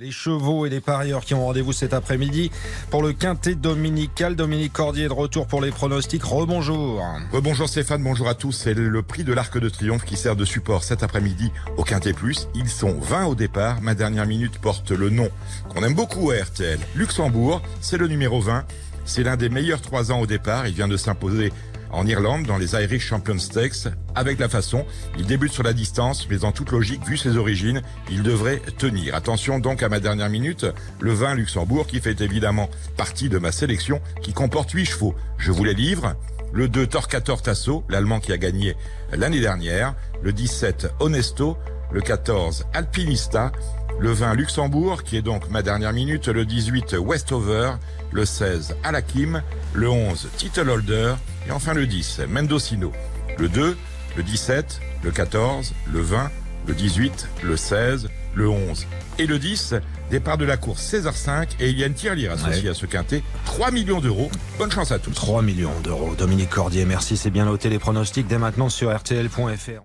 Les chevaux et les parieurs qui ont rendez-vous cet après-midi pour le quintet dominical. Dominique Cordier de retour pour les pronostics. Rebonjour. Bonjour Stéphane, bonjour à tous. C'est le prix de l'Arc de Triomphe qui sert de support cet après-midi au Quintet Plus. Ils sont 20 au départ. Ma dernière minute porte le nom qu'on aime beaucoup à RTL. Luxembourg, c'est le numéro 20. C'est l'un des meilleurs trois ans au départ. Il vient de s'imposer en Irlande dans les Irish Champion Stakes avec la façon. Il débute sur la distance, mais en toute logique, vu ses origines, il devrait tenir. Attention donc à ma dernière minute, le 20 Luxembourg qui fait évidemment partie de ma sélection qui comporte 8 chevaux. Je vous les livre. Le 2 Torquator Tasso, l'Allemand qui a gagné l'année dernière. Le 17 Honesto. Le 14 Alpinista le 20 Luxembourg, qui est donc ma dernière minute, le 18 Westover, le 16 Alakim, le 11 Title Holder, et enfin le 10 Mendocino. Le 2, le 17, le 14, le 20, le 18, le 16, le 11 et le 10. Départ de la course 16h05 et il y a une tirelire associée à ce quintet. 3 millions d'euros. Bonne chance à tous. 3 millions d'euros. Dominique Cordier, merci. C'est bien noté les pronostics dès maintenant sur RTL.fr.